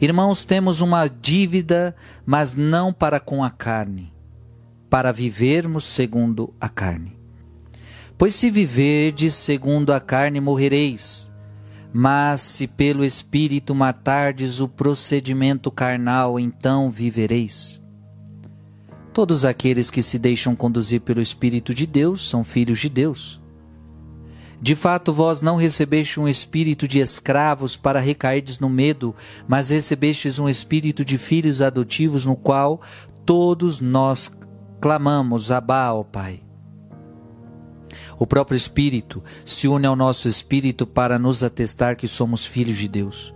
Irmãos, temos uma dívida, mas não para com a carne, para vivermos segundo a carne. Pois se viverdes segundo a carne, morrereis. Mas se pelo Espírito matardes o procedimento carnal, então vivereis. Todos aqueles que se deixam conduzir pelo Espírito de Deus são filhos de Deus. De fato, vós não recebeste um espírito de escravos para recairdes no medo, mas recebestes um espírito de filhos adotivos, no qual todos nós clamamos: Abá, ó Pai. O próprio Espírito se une ao nosso espírito para nos atestar que somos filhos de Deus.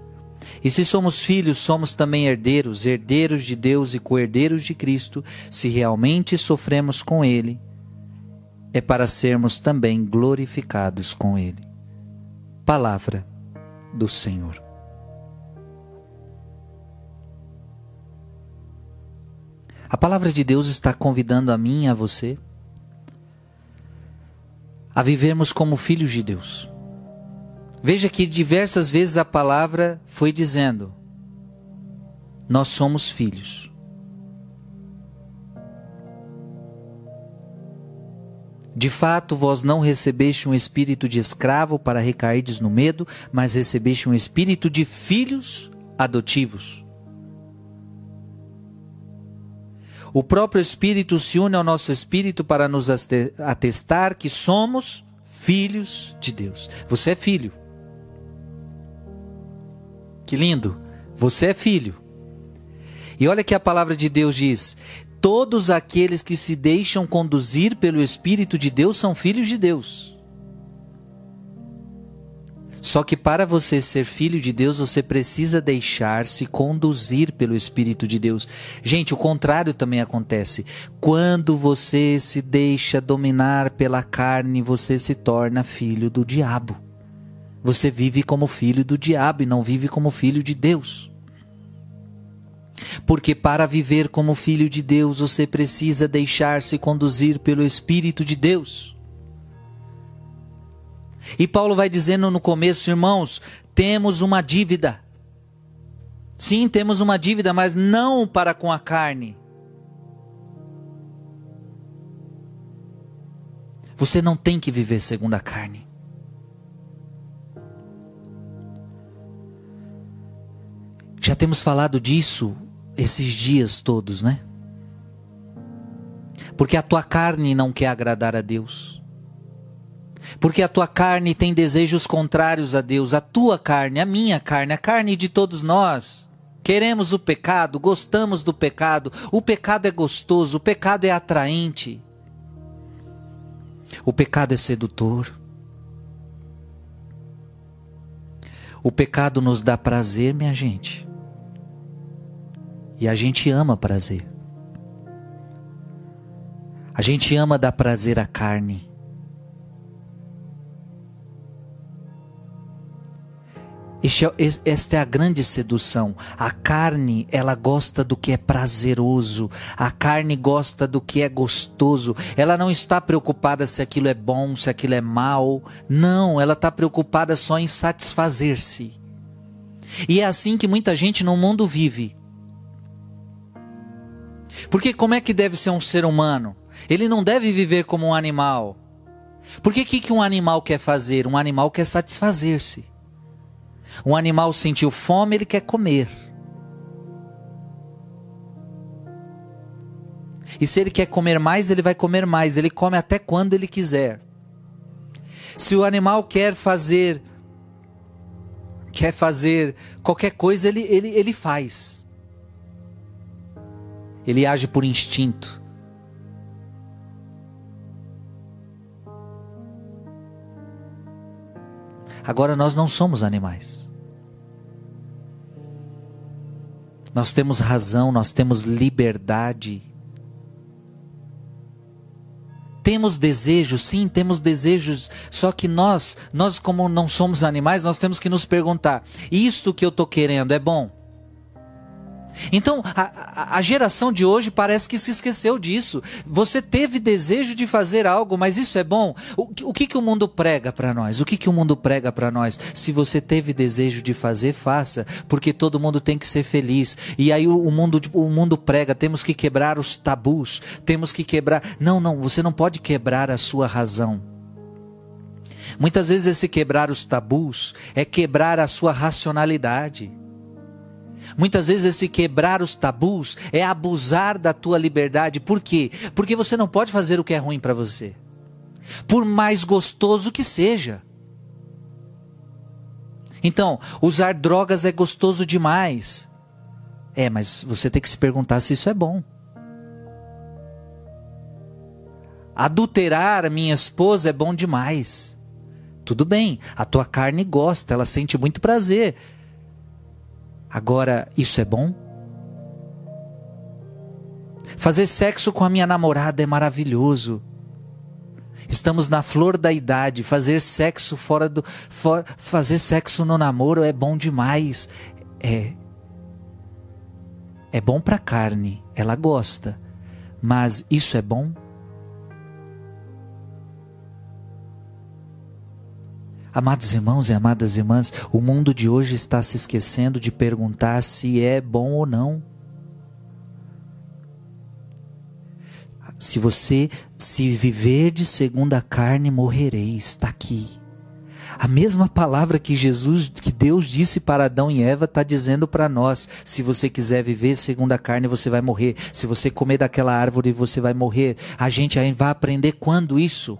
E se somos filhos, somos também herdeiros, herdeiros de Deus e co-herdeiros de Cristo, se realmente sofremos com Ele, é para sermos também glorificados com Ele. Palavra do Senhor. A palavra de Deus está convidando a mim e a você a vivermos como filhos de Deus. Veja que diversas vezes a palavra foi dizendo: Nós somos filhos. De fato, vós não recebeste um espírito de escravo para recairdes no medo, mas recebeste um espírito de filhos adotivos O próprio Espírito se une ao nosso espírito para nos atestar que somos filhos de Deus. Você é filho. Que lindo! Você é filho. E olha que a palavra de Deus diz: todos aqueles que se deixam conduzir pelo Espírito de Deus são filhos de Deus. Só que para você ser filho de Deus, você precisa deixar-se conduzir pelo Espírito de Deus. Gente, o contrário também acontece. Quando você se deixa dominar pela carne, você se torna filho do diabo. Você vive como filho do diabo e não vive como filho de Deus. Porque para viver como filho de Deus, você precisa deixar-se conduzir pelo Espírito de Deus. E Paulo vai dizendo no começo, irmãos, temos uma dívida. Sim, temos uma dívida, mas não para com a carne. Você não tem que viver segundo a carne. Já temos falado disso esses dias todos, né? Porque a tua carne não quer agradar a Deus. Porque a tua carne tem desejos contrários a Deus, a tua carne, a minha carne, a carne de todos nós. Queremos o pecado, gostamos do pecado, o pecado é gostoso, o pecado é atraente. O pecado é sedutor. O pecado nos dá prazer, minha gente. E a gente ama prazer. A gente ama dar prazer à carne. É esta é a grande sedução. A carne, ela gosta do que é prazeroso. A carne gosta do que é gostoso. Ela não está preocupada se aquilo é bom, se aquilo é mal. Não, ela está preocupada só em satisfazer-se. E é assim que muita gente no mundo vive. Porque como é que deve ser um ser humano? Ele não deve viver como um animal. Porque o que, que um animal quer fazer? Um animal quer satisfazer-se. Um animal sentiu fome, ele quer comer. E se ele quer comer mais, ele vai comer mais. Ele come até quando ele quiser. Se o animal quer fazer quer fazer qualquer coisa, ele, ele, ele faz. Ele age por instinto. Agora nós não somos animais. Nós temos razão, nós temos liberdade. Temos desejos, sim, temos desejos, só que nós, nós como não somos animais, nós temos que nos perguntar: isso que eu estou querendo é bom? Então, a, a, geração de hoje parece que se esqueceu disso. Você teve desejo de fazer algo, mas isso é bom? O, o que, que o mundo prega para nós? O que, que o mundo prega para nós? Se você teve desejo de fazer, faça, porque todo mundo tem que ser feliz. E aí o, o mundo, o mundo prega, temos que quebrar os tabus, temos que quebrar. Não, não, você não pode quebrar a sua razão. Muitas vezes esse quebrar os tabus é quebrar a sua racionalidade. Muitas vezes esse quebrar os tabus é abusar da tua liberdade. Por quê? Porque você não pode fazer o que é ruim para você. Por mais gostoso que seja. Então, usar drogas é gostoso demais. É, mas você tem que se perguntar se isso é bom. Adulterar minha esposa é bom demais. Tudo bem, a tua carne gosta, ela sente muito prazer. Agora, isso é bom? Fazer sexo com a minha namorada é maravilhoso. Estamos na flor da idade. Fazer sexo fora do. For, fazer sexo no namoro é bom demais. É. É bom para carne, ela gosta. Mas isso é bom? Amados irmãos e amadas irmãs, o mundo de hoje está se esquecendo de perguntar se é bom ou não. Se você se viver de segunda carne, morrereis. Está aqui. A mesma palavra que Jesus, que Deus disse para Adão e Eva, está dizendo para nós. Se você quiser viver segundo a carne, você vai morrer. Se você comer daquela árvore, você vai morrer. A gente vai aprender quando isso?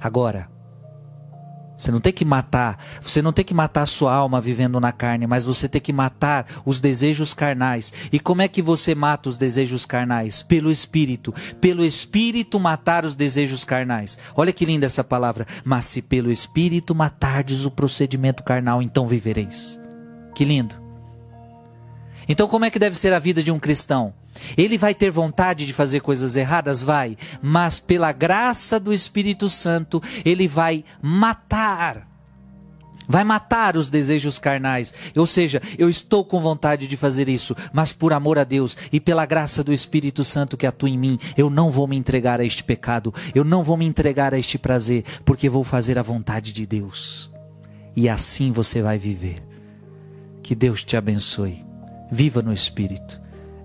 Agora, você não tem que matar, você não tem que matar a sua alma vivendo na carne, mas você tem que matar os desejos carnais. E como é que você mata os desejos carnais? Pelo espírito. Pelo espírito matar os desejos carnais. Olha que linda essa palavra. Mas se pelo espírito matardes o procedimento carnal, então vivereis. Que lindo. Então como é que deve ser a vida de um cristão? Ele vai ter vontade de fazer coisas erradas? Vai. Mas pela graça do Espírito Santo, ele vai matar. Vai matar os desejos carnais. Ou seja, eu estou com vontade de fazer isso, mas por amor a Deus e pela graça do Espírito Santo que atua em mim, eu não vou me entregar a este pecado. Eu não vou me entregar a este prazer, porque vou fazer a vontade de Deus. E assim você vai viver. Que Deus te abençoe. Viva no Espírito.